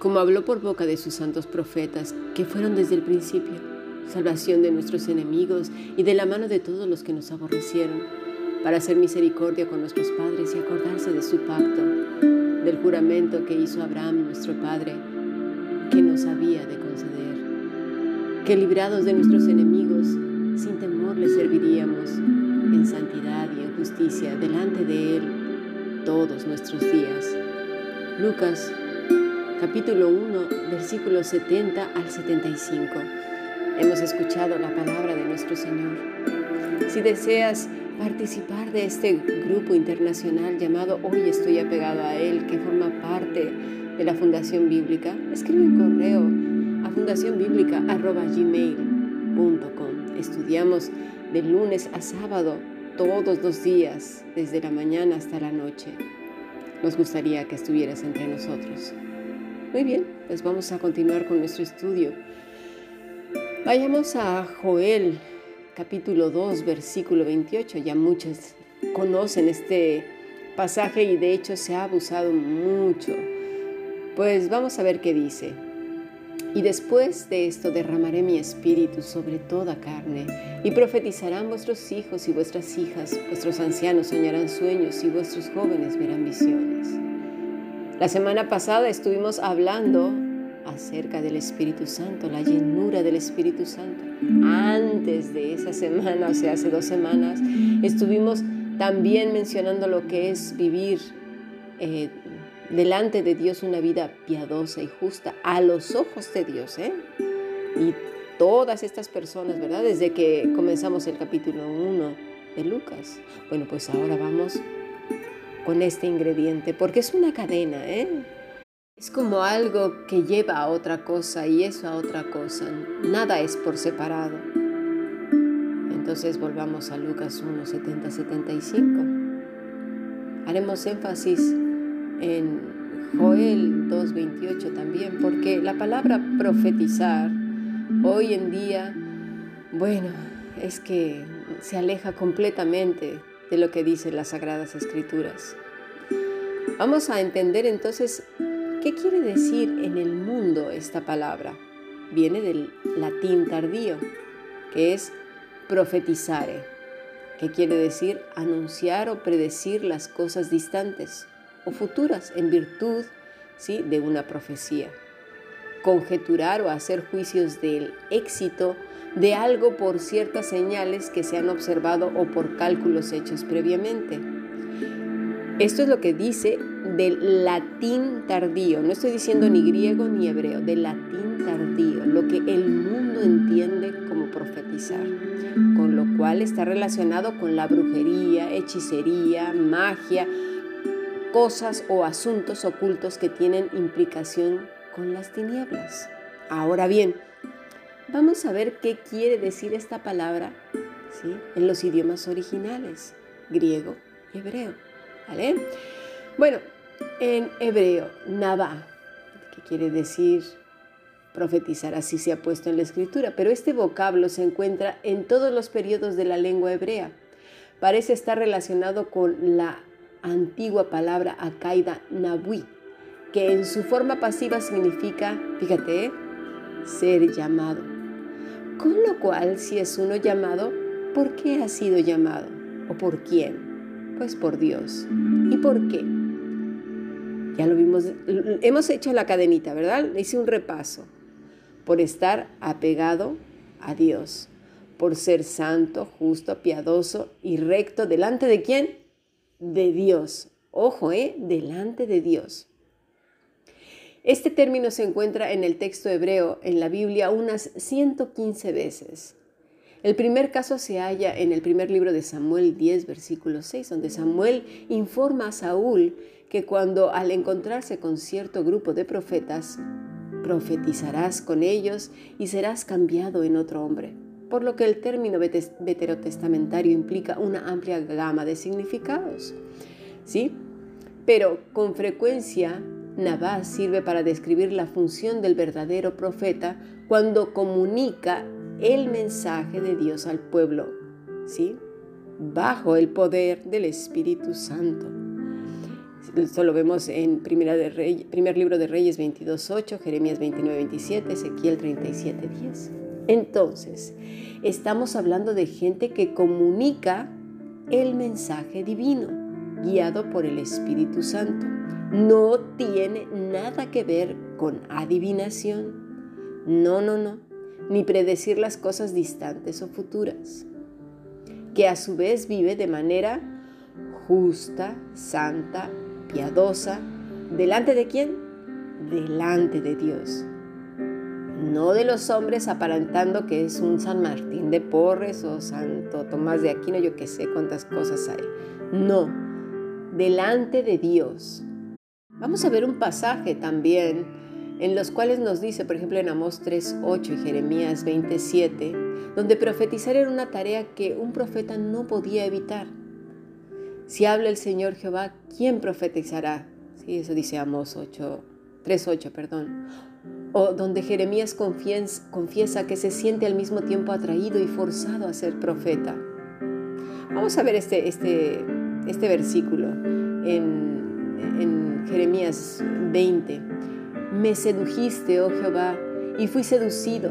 como habló por boca de sus santos profetas, que fueron desde el principio, salvación de nuestros enemigos y de la mano de todos los que nos aborrecieron, para hacer misericordia con nuestros padres y acordarse de su pacto, del juramento que hizo Abraham, nuestro Padre, que nos había de conceder, que librados de nuestros enemigos, sin temor le serviríamos en santidad y en justicia delante de Él todos nuestros días. Lucas capítulo 1, versículos 70 al 75. Hemos escuchado la palabra de nuestro Señor. Si deseas participar de este grupo internacional llamado Hoy estoy apegado a Él, que forma parte de la Fundación Bíblica, escribe un correo a fundacionbiblica.gmail.com. Estudiamos de lunes a sábado todos los días, desde la mañana hasta la noche. Nos gustaría que estuvieras entre nosotros. Muy bien, pues vamos a continuar con nuestro estudio. Vayamos a Joel capítulo 2, versículo 28. Ya muchos conocen este pasaje y de hecho se ha abusado mucho. Pues vamos a ver qué dice. Y después de esto derramaré mi espíritu sobre toda carne, y profetizarán vuestros hijos y vuestras hijas, vuestros ancianos soñarán sueños y vuestros jóvenes verán visiones. La semana pasada estuvimos hablando acerca del Espíritu Santo, la llenura del Espíritu Santo. Antes de esa semana, o sea, hace dos semanas, estuvimos también mencionando lo que es vivir eh, delante de Dios una vida piadosa y justa a los ojos de Dios. ¿eh? Y todas estas personas, ¿verdad? Desde que comenzamos el capítulo 1 de Lucas. Bueno, pues ahora vamos con este ingrediente, porque es una cadena, ¿eh? Es como algo que lleva a otra cosa y eso a otra cosa. Nada es por separado. Entonces volvamos a Lucas 1, 70, 75. Haremos énfasis en Joel 2.28 también, porque la palabra profetizar hoy en día, bueno, es que se aleja completamente de lo que dicen las Sagradas Escrituras. Vamos a entender entonces qué quiere decir en el mundo esta palabra. Viene del latín tardío, que es profetizare, que quiere decir anunciar o predecir las cosas distantes o futuras en virtud ¿sí? de una profecía. Conjeturar o hacer juicios del éxito de algo por ciertas señales que se han observado o por cálculos hechos previamente. Esto es lo que dice del latín tardío, no estoy diciendo ni griego ni hebreo, del latín tardío, lo que el mundo entiende como profetizar, con lo cual está relacionado con la brujería, hechicería, magia, cosas o asuntos ocultos que tienen implicación con las tinieblas. Ahora bien, vamos a ver qué quiere decir esta palabra ¿sí? en los idiomas originales, griego y hebreo. ¿vale? Bueno, en hebreo, Nabá, que quiere decir profetizar, así se ha puesto en la escritura, pero este vocablo se encuentra en todos los periodos de la lengua hebrea. Parece estar relacionado con la antigua palabra akaida nabui, que en su forma pasiva significa, fíjate, ser llamado. Con lo cual, si es uno llamado, ¿por qué ha sido llamado? ¿O por quién? Pues por Dios. ¿Y por qué? Ya lo vimos, hemos hecho la cadenita, ¿verdad? Hice un repaso. Por estar apegado a Dios, por ser santo, justo, piadoso y recto delante de quién? De Dios. Ojo, ¿eh? Delante de Dios. Este término se encuentra en el texto hebreo en la Biblia unas 115 veces. El primer caso se halla en el primer libro de Samuel 10, versículo 6, donde Samuel informa a Saúl que cuando al encontrarse con cierto grupo de profetas, profetizarás con ellos y serás cambiado en otro hombre. Por lo que el término veterotestamentario implica una amplia gama de significados. ¿Sí? Pero con frecuencia Nabás sirve para describir la función del verdadero profeta cuando comunica el mensaje de Dios al pueblo, ¿sí? Bajo el poder del Espíritu Santo. Esto lo vemos en Primera de primer libro de Reyes 22.8, Jeremías 29.27, Ezequiel 37.10. Entonces, estamos hablando de gente que comunica el mensaje divino, guiado por el Espíritu Santo. No tiene nada que ver con adivinación. No, no, no. Ni predecir las cosas distantes o futuras. Que a su vez vive de manera justa, santa, piadosa. ¿Delante de quién? Delante de Dios. No de los hombres aparentando que es un San Martín de Porres o Santo Tomás de Aquino, yo que sé cuántas cosas hay. No, delante de Dios. Vamos a ver un pasaje también en los cuales nos dice, por ejemplo, en Amós 3.8 y Jeremías 27, donde profetizar era una tarea que un profeta no podía evitar. Si habla el Señor Jehová, ¿quién profetizará? Sí, eso dice Amós 8, 3.8, perdón. O donde Jeremías confiesa que se siente al mismo tiempo atraído y forzado a ser profeta. Vamos a ver este, este, este versículo en, en Jeremías 20. Me sedujiste, oh Jehová, y fui seducido.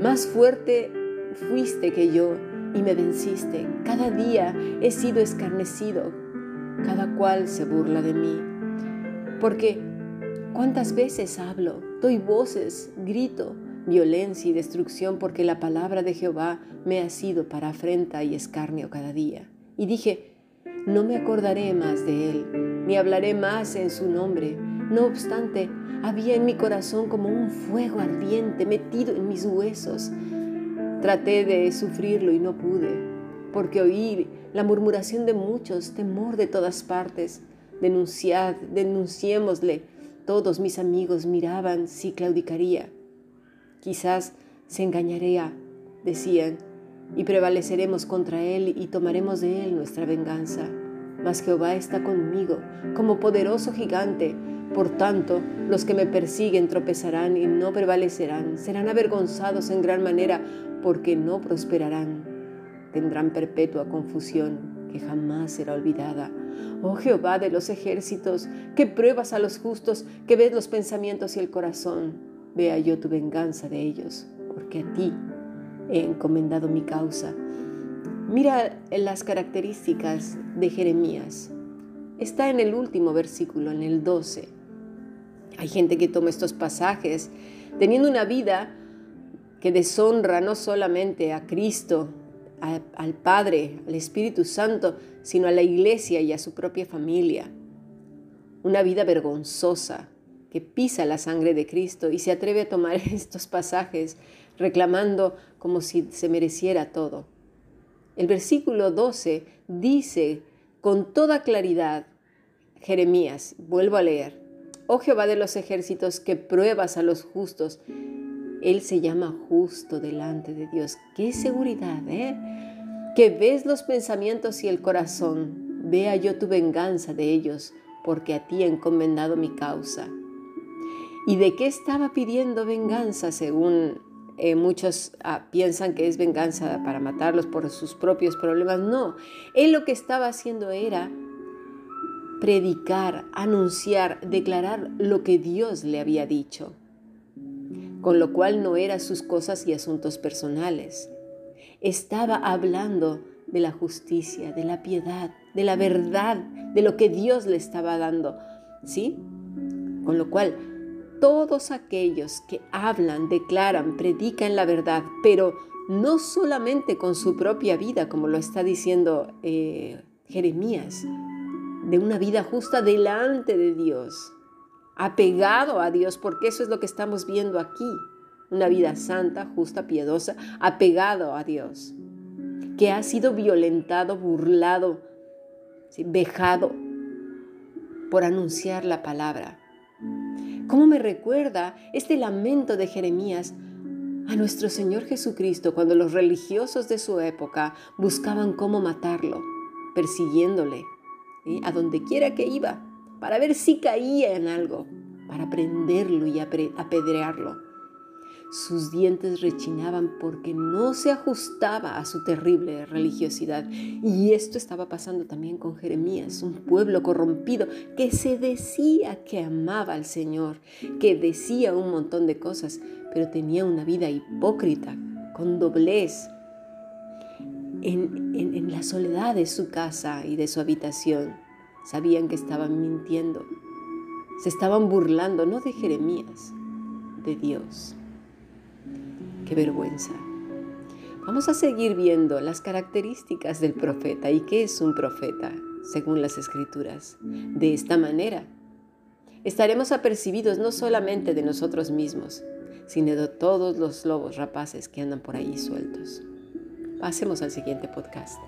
Más fuerte fuiste que yo y me venciste. Cada día he sido escarnecido. Cada cual se burla de mí. Porque cuántas veces hablo, doy voces, grito, violencia y destrucción porque la palabra de Jehová me ha sido para afrenta y escarnio cada día. Y dije, no me acordaré más de él, ni hablaré más en su nombre. No obstante, había en mi corazón como un fuego ardiente metido en mis huesos Traté de sufrirlo y no pude, porque oí la murmuración de muchos, temor de todas partes. Denunciad, denunciémosle. Todos mis amigos miraban si claudicaría. Quizás se engañaría, decían, y prevaleceremos contra él y tomaremos de él nuestra venganza. Mas Jehová está conmigo como poderoso gigante. Por tanto, los que me persiguen tropezarán y no prevalecerán, serán avergonzados en gran manera porque no prosperarán. Tendrán perpetua confusión que jamás será olvidada. Oh Jehová de los ejércitos, que pruebas a los justos, que ves los pensamientos y el corazón, vea yo tu venganza de ellos, porque a ti he encomendado mi causa. Mira las características de Jeremías. Está en el último versículo, en el 12. Hay gente que toma estos pasajes teniendo una vida que deshonra no solamente a Cristo, al Padre, al Espíritu Santo, sino a la iglesia y a su propia familia. Una vida vergonzosa que pisa la sangre de Cristo y se atreve a tomar estos pasajes reclamando como si se mereciera todo. El versículo 12 dice con toda claridad, Jeremías, vuelvo a leer, oh Jehová de los ejércitos que pruebas a los justos él se llama justo delante de Dios. Qué seguridad, ¿eh? Que ves los pensamientos y el corazón. Vea yo tu venganza de ellos, porque a ti he encomendado mi causa. ¿Y de qué estaba pidiendo venganza según eh, muchos ah, piensan que es venganza para matarlos por sus propios problemas. No, él lo que estaba haciendo era predicar, anunciar, declarar lo que Dios le había dicho con lo cual no eran sus cosas y asuntos personales. Estaba hablando de la justicia, de la piedad, de la verdad, de lo que Dios le estaba dando. ¿Sí? Con lo cual, todos aquellos que hablan, declaran, predican la verdad, pero no solamente con su propia vida, como lo está diciendo eh, Jeremías, de una vida justa delante de Dios, apegado a Dios, porque eso es lo que estamos viendo aquí. Una vida santa, justa, piedosa, apegado a Dios, que ha sido violentado, burlado, vejado por anunciar la palabra. ¿Cómo me recuerda este lamento de Jeremías a nuestro Señor Jesucristo cuando los religiosos de su época buscaban cómo matarlo, persiguiéndole a donde quiera que iba? para ver si caía en algo, para prenderlo y apedrearlo. Sus dientes rechinaban porque no se ajustaba a su terrible religiosidad. Y esto estaba pasando también con Jeremías, un pueblo corrompido que se decía que amaba al Señor, que decía un montón de cosas, pero tenía una vida hipócrita, con doblez, en, la soledad de su casa y de su habitación. Sabían que estaban mintiendo. Se estaban burlando, no de Jeremías, de Dios. Qué vergüenza. Vamos a seguir viendo las características del profeta y qué es un profeta, según las escrituras. De esta manera, estaremos apercibidos no solamente de nosotros mismos, sino de todos los lobos rapaces que andan por ahí sueltos. Pasemos al siguiente podcast.